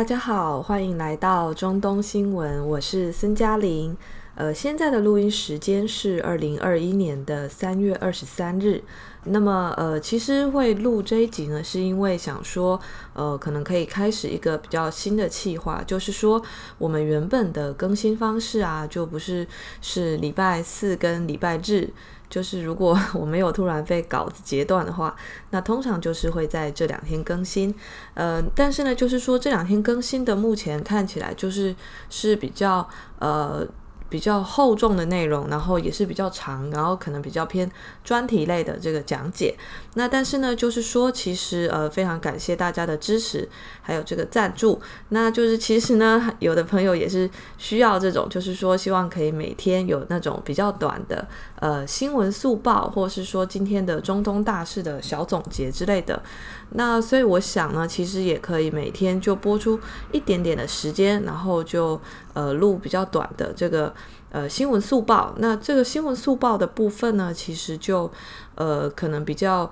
大家好，欢迎来到中东新闻，我是孙嘉玲。呃，现在的录音时间是二零二一年的三月二十三日。那么，呃，其实会录这一集呢，是因为想说，呃，可能可以开始一个比较新的计划，就是说，我们原本的更新方式啊，就不是是礼拜四跟礼拜日，就是如果 我没有突然被稿子截断的话，那通常就是会在这两天更新。呃，但是呢，就是说这两天更新的，目前看起来就是是比较呃。比较厚重的内容，然后也是比较长，然后可能比较偏专题类的这个讲解。那但是呢，就是说，其实呃，非常感谢大家的支持，还有这个赞助。那就是其实呢，有的朋友也是需要这种，就是说希望可以每天有那种比较短的呃新闻速报，或是说今天的中东大事的小总结之类的。那所以我想呢，其实也可以每天就播出一点点的时间，然后就呃录比较短的这个呃新闻速报。那这个新闻速报的部分呢，其实就呃可能比较。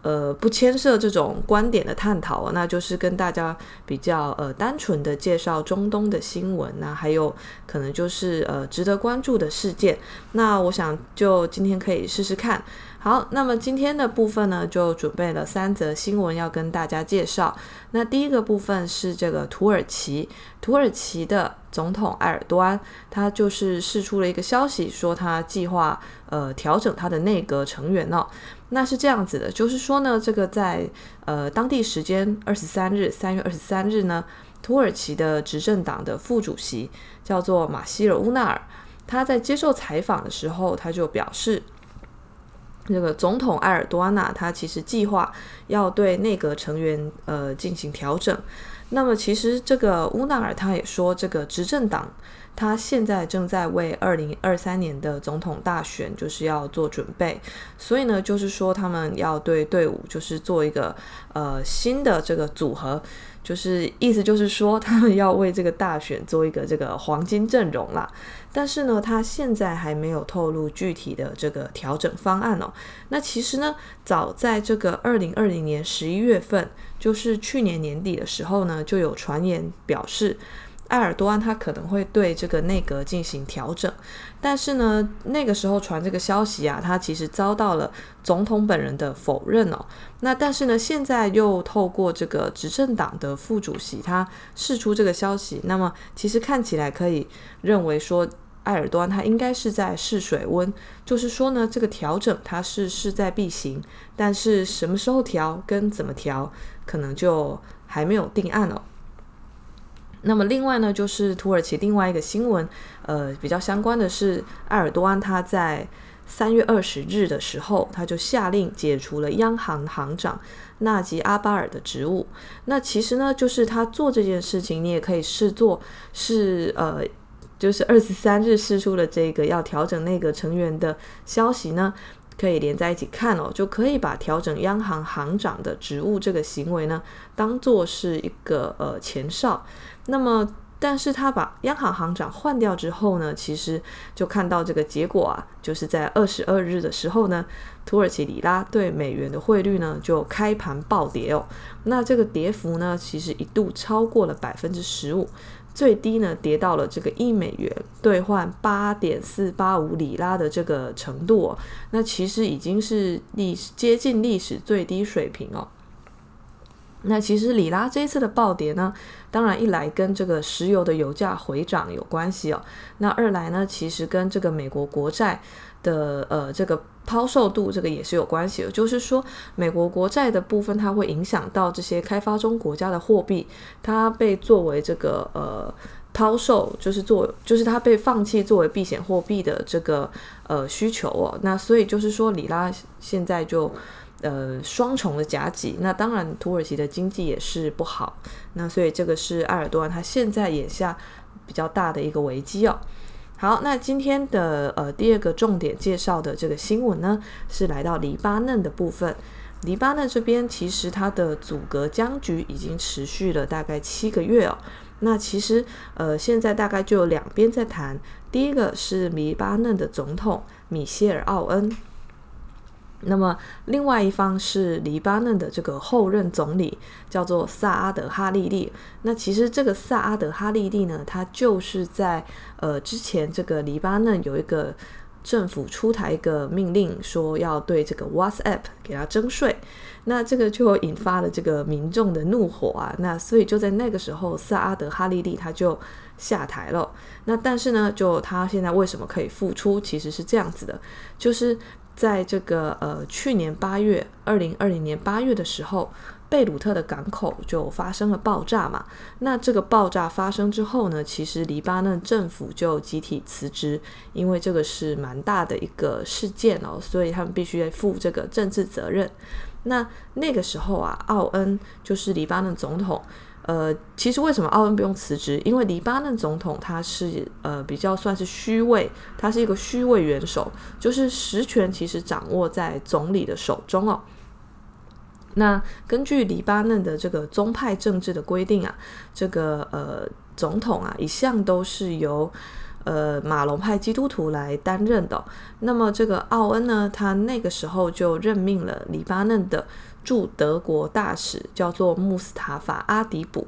呃，不牵涉这种观点的探讨，那就是跟大家比较呃单纯的介绍中东的新闻，那还有可能就是呃值得关注的事件。那我想就今天可以试试看。好，那么今天的部分呢，就准备了三则新闻要跟大家介绍。那第一个部分是这个土耳其，土耳其的总统埃尔多安，他就是释出了一个消息，说他计划呃调整他的内阁成员哦。那是这样子的，就是说呢，这个在呃当地时间二十三日，三月二十三日呢，土耳其的执政党的副主席叫做马希尔乌纳尔，他在接受采访的时候，他就表示，这个总统埃尔多安呐，他其实计划要对内阁成员呃进行调整。那么其实这个乌纳尔他也说，这个执政党。他现在正在为二零二三年的总统大选就是要做准备，所以呢，就是说他们要对队伍就是做一个呃新的这个组合，就是意思就是说 他们要为这个大选做一个这个黄金阵容啦。但是呢，他现在还没有透露具体的这个调整方案哦。那其实呢，早在这个二零二零年十一月份，就是去年年底的时候呢，就有传言表示。埃尔多安他可能会对这个内阁进行调整，但是呢，那个时候传这个消息啊，他其实遭到了总统本人的否认哦。那但是呢，现在又透过这个执政党的副主席他释出这个消息，那么其实看起来可以认为说，埃尔多安他应该是在试水温，就是说呢，这个调整他是势在必行，但是什么时候调跟怎么调，可能就还没有定案哦。那么另外呢，就是土耳其另外一个新闻，呃，比较相关的是，埃尔多安他在三月二十日的时候，他就下令解除了央行行长纳吉阿巴尔的职务。那其实呢，就是他做这件事情，你也可以视作是呃，就是二十三日释出的这个要调整内阁成员的消息呢。可以连在一起看哦，就可以把调整央行行长的职务这个行为呢，当做是一个呃前哨。那么，但是他把央行行长换掉之后呢，其实就看到这个结果啊，就是在二十二日的时候呢，土耳其里拉对美元的汇率呢就开盘暴跌哦。那这个跌幅呢，其实一度超过了百分之十五。最低呢，跌到了这个一美元兑换八点四八五里拉的这个程度哦，那其实已经是历史接近历史最低水平哦。那其实里拉这一次的暴跌呢，当然一来跟这个石油的油价回涨有关系哦，那二来呢，其实跟这个美国国债的呃这个。抛售度这个也是有关系的，就是说美国国债的部分，它会影响到这些开发中国家的货币，它被作为这个呃抛售，就是做就是它被放弃作为避险货币的这个呃需求哦。那所以就是说里拉现在就呃双重的夹击，那当然土耳其的经济也是不好，那所以这个是埃尔多安他现在眼下比较大的一个危机哦。好，那今天的呃第二个重点介绍的这个新闻呢，是来到黎巴嫩的部分。黎巴嫩这边其实它的阻隔僵局已经持续了大概七个月哦。那其实呃现在大概就有两边在谈，第一个是黎巴嫩的总统米歇尔奥恩。那么，另外一方是黎巴嫩的这个后任总理，叫做萨阿德哈利利。那其实这个萨阿德哈利利呢，他就是在呃之前这个黎巴嫩有一个政府出台一个命令，说要对这个 WhatsApp 给他征税。那这个就引发了这个民众的怒火啊。那所以就在那个时候，萨阿德哈利利他就下台了。那但是呢，就他现在为什么可以复出？其实是这样子的，就是。在这个呃去年八月，二零二零年八月的时候，贝鲁特的港口就发生了爆炸嘛。那这个爆炸发生之后呢，其实黎巴嫩政府就集体辞职，因为这个是蛮大的一个事件哦，所以他们必须负这个政治责任。那那个时候啊，奥恩就是黎巴嫩总统。呃，其实为什么奥恩不用辞职？因为黎巴嫩总统他是呃比较算是虚位，他是一个虚位元首，就是实权其实掌握在总理的手中哦。那根据黎巴嫩的这个宗派政治的规定啊，这个呃总统啊一向都是由呃马龙派基督徒来担任的。那么这个奥恩呢，他那个时候就任命了黎巴嫩的。驻德国大使叫做穆斯塔法阿迪卜，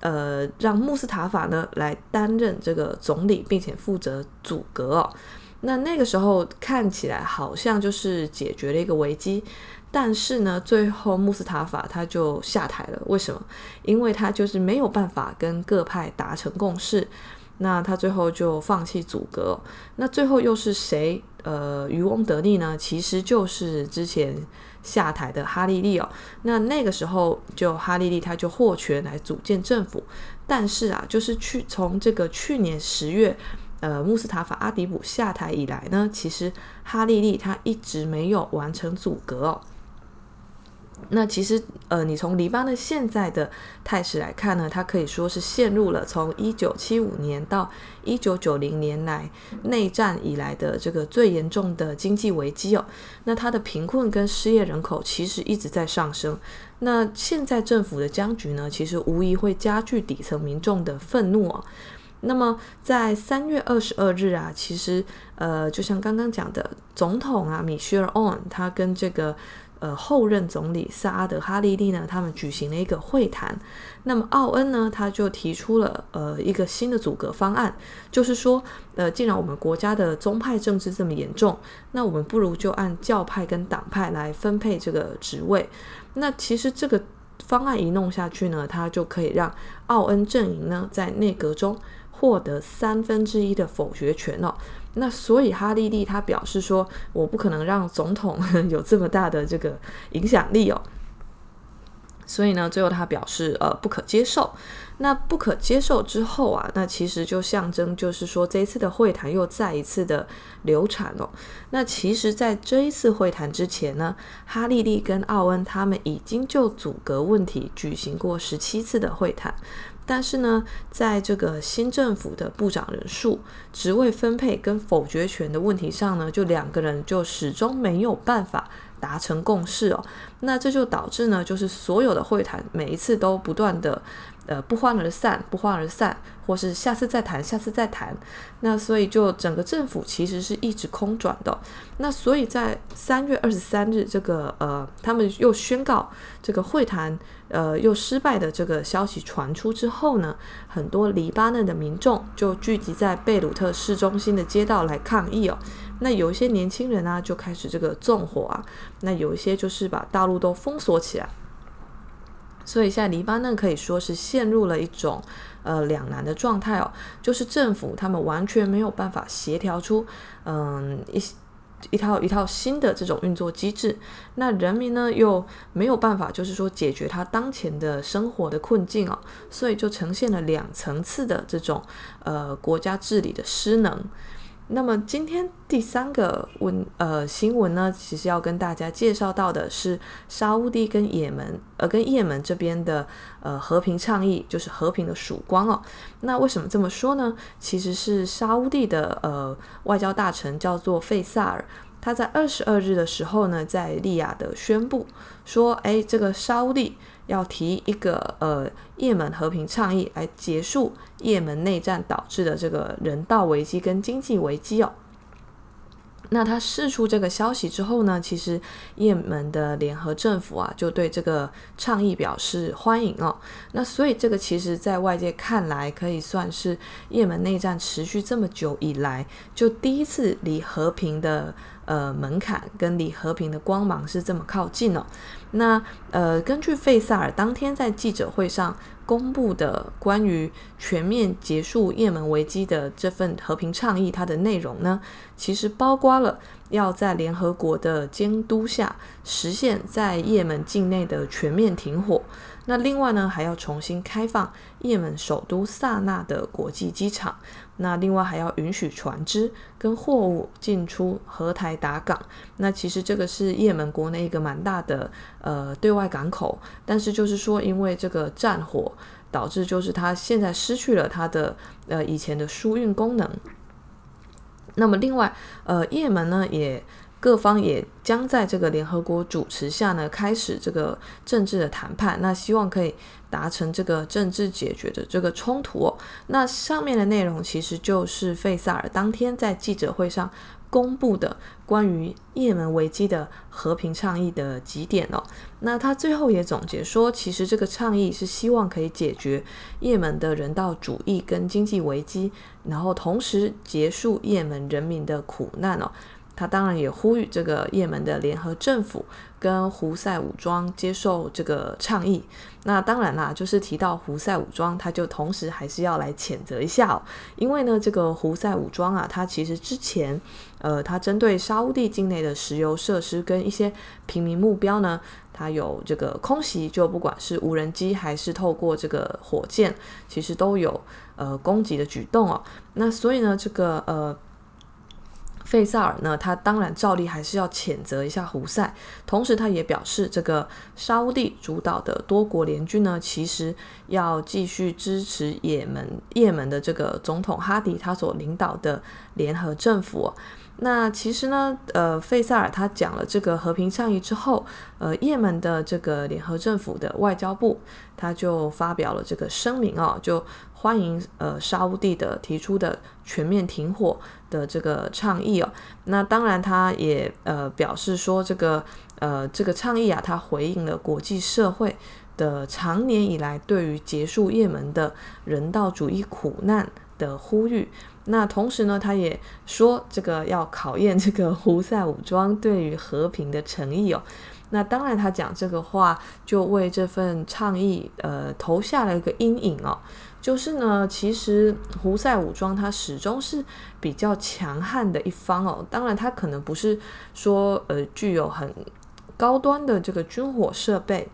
呃，让穆斯塔法呢来担任这个总理，并且负责组阁哦。那那个时候看起来好像就是解决了一个危机，但是呢，最后穆斯塔法他就下台了。为什么？因为他就是没有办法跟各派达成共识，那他最后就放弃组阁哦。那最后又是谁呃渔翁得利呢？其实就是之前。下台的哈利利哦，那那个时候就哈利利他就获权来组建政府，但是啊，就是去从这个去年十月，呃，穆斯塔法阿迪卜下台以来呢，其实哈利利他一直没有完成组阁哦。那其实，呃，你从黎巴嫩现在的态势来看呢，它可以说是陷入了从一九七五年到一九九零年来内战以来的这个最严重的经济危机哦。那它的贫困跟失业人口其实一直在上升。那现在政府的僵局呢，其实无疑会加剧底层民众的愤怒哦。那么在三月二十二日啊，其实，呃，就像刚刚讲的，总统啊，米歇尔·奥恩，他跟这个。呃，后任总理萨阿德哈利利呢，他们举行了一个会谈。那么奥恩呢，他就提出了呃一个新的组阁方案，就是说，呃，既然我们国家的宗派政治这么严重，那我们不如就按教派跟党派来分配这个职位。那其实这个方案一弄下去呢，他就可以让奥恩阵营呢在内阁中获得三分之一的否决权哦。那所以哈利利他表示说，我不可能让总统 有这么大的这个影响力哦。所以呢，最后他表示呃不可接受。那不可接受之后啊，那其实就象征就是说这一次的会谈又再一次的流产哦。那其实，在这一次会谈之前呢，哈利利跟奥恩他们已经就阻隔问题举行过十七次的会谈。但是呢，在这个新政府的部长人数、职位分配跟否决权的问题上呢，就两个人就始终没有办法达成共识哦。那这就导致呢，就是所有的会谈每一次都不断的。呃，不欢而散，不欢而散，或是下次再谈，下次再谈。那所以就整个政府其实是一直空转的。那所以在三月二十三日，这个呃，他们又宣告这个会谈呃又失败的这个消息传出之后呢，很多黎巴嫩的民众就聚集在贝鲁特市中心的街道来抗议哦。那有一些年轻人啊，就开始这个纵火啊。那有一些就是把道路都封锁起来。所以现在黎巴嫩可以说是陷入了一种呃两难的状态哦，就是政府他们完全没有办法协调出嗯一一套一套新的这种运作机制，那人民呢又没有办法就是说解决他当前的生活的困境哦，所以就呈现了两层次的这种呃国家治理的失能。那么今天第三个问呃新闻呢，其实要跟大家介绍到的是沙乌地跟也门呃跟也门这边的呃和平倡议，就是和平的曙光哦。那为什么这么说呢？其实是沙乌地的呃外交大臣叫做费萨尔。他在二十二日的时候呢，在利雅得宣布说，哎，这个沙乌地要提一个呃也门和平倡议，来结束也门内战导致的这个人道危机跟经济危机哦。那他释出这个消息之后呢，其实也门的联合政府啊，就对这个倡议表示欢迎哦。那所以这个其实在外界看来，可以算是也门内战持续这么久以来，就第一次离和平的呃门槛跟离和平的光芒是这么靠近哦。那呃，根据费萨尔当天在记者会上。公布的关于全面结束也门危机的这份和平倡议，它的内容呢，其实包括了要在联合国的监督下实现在也门境内的全面停火。那另外呢，还要重新开放也门首都萨那的国际机场。那另外还要允许船只跟货物进出荷台达港。那其实这个是也门国内一个蛮大的呃对外港口，但是就是说因为这个战火导致，就是它现在失去了它的呃以前的输运功能。那么另外呃也门呢也。各方也将在这个联合国主持下呢，开始这个政治的谈判。那希望可以达成这个政治解决的这个冲突哦。那上面的内容其实就是费萨尔当天在记者会上公布的关于也门危机的和平倡议的几点哦。那他最后也总结说，其实这个倡议是希望可以解决也门的人道主义跟经济危机，然后同时结束也门人民的苦难哦。他当然也呼吁这个也门的联合政府跟胡塞武装接受这个倡议。那当然啦，就是提到胡塞武装，他就同时还是要来谴责一下，因为呢，这个胡塞武装啊，他其实之前，呃，他针对沙乌地境内的石油设施跟一些平民目标呢，他有这个空袭，就不管是无人机还是透过这个火箭，其实都有呃攻击的举动哦。那所以呢，这个呃。费萨尔呢，他当然照例还是要谴责一下胡塞，同时他也表示，这个沙乌地主导的多国联军呢，其实要继续支持也门也门的这个总统哈迪他所领导的联合政府。那其实呢，呃，费萨尔他讲了这个和平倡议之后，呃，也门的这个联合政府的外交部他就发表了这个声明哦，就。欢迎呃沙乌地的提出的全面停火的这个倡议哦，那当然他也呃表示说这个呃这个倡议啊，他回应了国际社会的长年以来对于结束也门的人道主义苦难的呼吁。那同时呢，他也说这个要考验这个胡塞武装对于和平的诚意哦。那当然他讲这个话就为这份倡议呃投下了一个阴影哦。就是呢，其实胡塞武装它始终是比较强悍的一方哦。当然，它可能不是说呃具有很高端的这个军火设备。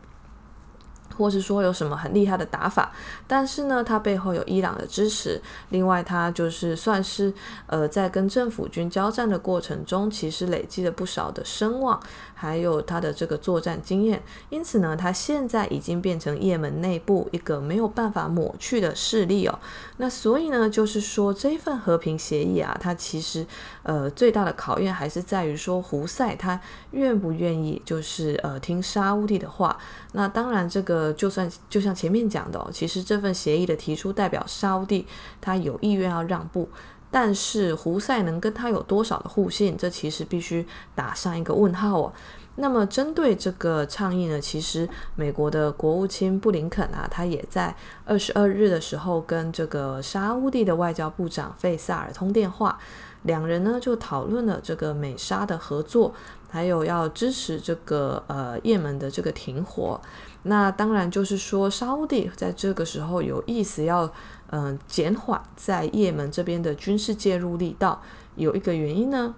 或是说有什么很厉害的打法，但是呢，他背后有伊朗的支持。另外，他就是算是呃，在跟政府军交战的过程中，其实累积了不少的声望，还有他的这个作战经验。因此呢，他现在已经变成也门内部一个没有办法抹去的势力哦。那所以呢，就是说这份和平协议啊，它其实呃最大的考验还是在于说胡塞他愿不愿意，就是呃听沙乌地的话。那当然这个。呃，就算就像前面讲的哦，其实这份协议的提出代表沙乌地他有意愿要让步，但是胡塞能跟他有多少的互信，这其实必须打上一个问号哦。那么针对这个倡议呢，其实美国的国务卿布林肯啊，他也在二十二日的时候跟这个沙乌地的外交部长费萨尔通电话，两人呢就讨论了这个美沙的合作，还有要支持这个呃也门的这个停火。那当然就是说，沙乌地在这个时候有意思要，嗯、减缓在也门这边的军事介入力道。有一个原因呢，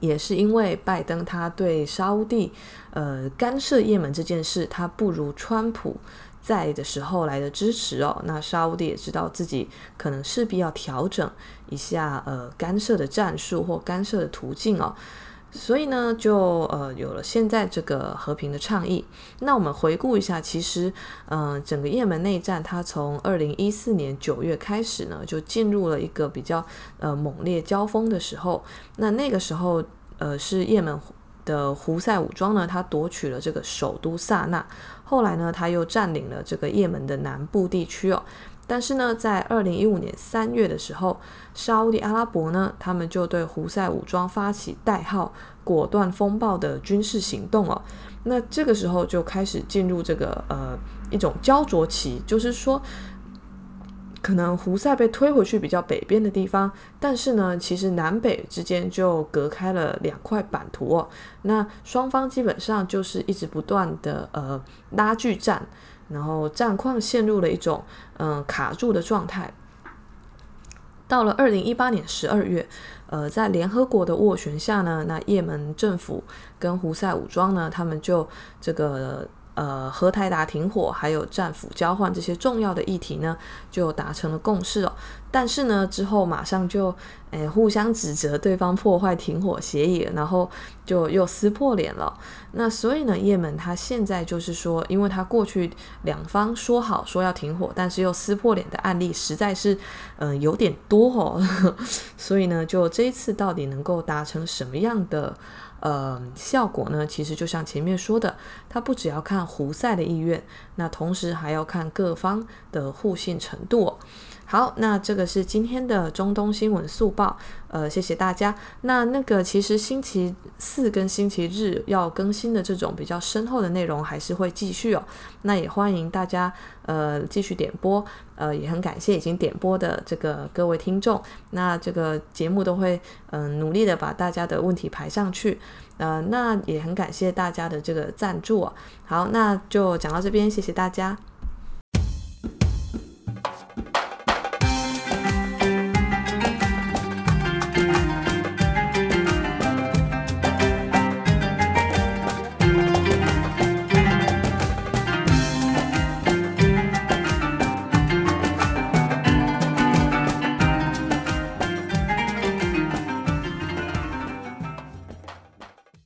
也是因为拜登他对沙乌地，呃，干涉也门这件事，他不如川普在的时候来的支持哦。那沙乌地也知道自己可能势必要调整一下，呃，干涉的战术或干涉的途径哦。所以呢，就呃有了现在这个和平的倡议。那我们回顾一下，其实，嗯、呃，整个也门内战，它从二零一四年九月开始呢，就进入了一个比较呃猛烈交锋的时候。那那个时候，呃，是也门的胡塞武装呢，他夺取了这个首都萨那。后来呢，他又占领了这个也门的南部地区哦。但是呢，在二零一五年三月的时候，沙乌地阿拉伯呢，他们就对胡塞武装发起代号“果断风暴”的军事行动哦。那这个时候就开始进入这个呃一种焦灼期，就是说，可能胡塞被推回去比较北边的地方，但是呢，其实南北之间就隔开了两块版图哦。那双方基本上就是一直不断的呃拉锯战。然后战况陷入了一种嗯、卡住的状态。到了二零一八年十二月，呃，在联合国的斡旋下呢，那也门政府跟胡塞武装呢，他们就这个。呃，和台达停火，还有战俘交换这些重要的议题呢，就达成了共识哦。但是呢，之后马上就诶互相指责对方破坏停火协议，然后就又撕破脸了。那所以呢，也门他现在就是说，因为他过去两方说好说要停火，但是又撕破脸的案例实在是嗯、有点多哦。所以呢，就这一次到底能够达成什么样的？呃，效果呢，其实就像前面说的，它不只要看胡塞的意愿，那同时还要看各方的互信程度。好，那这个是今天的中东新闻速报，呃，谢谢大家。那那个其实星期四跟星期日要更新的这种比较深厚的内容还是会继续哦。那也欢迎大家呃继续点播，呃，也很感谢已经点播的这个各位听众。那这个节目都会嗯、努力的把大家的问题排上去，呃，那也很感谢大家的这个赞助哦。好，那就讲到这边，谢谢大家。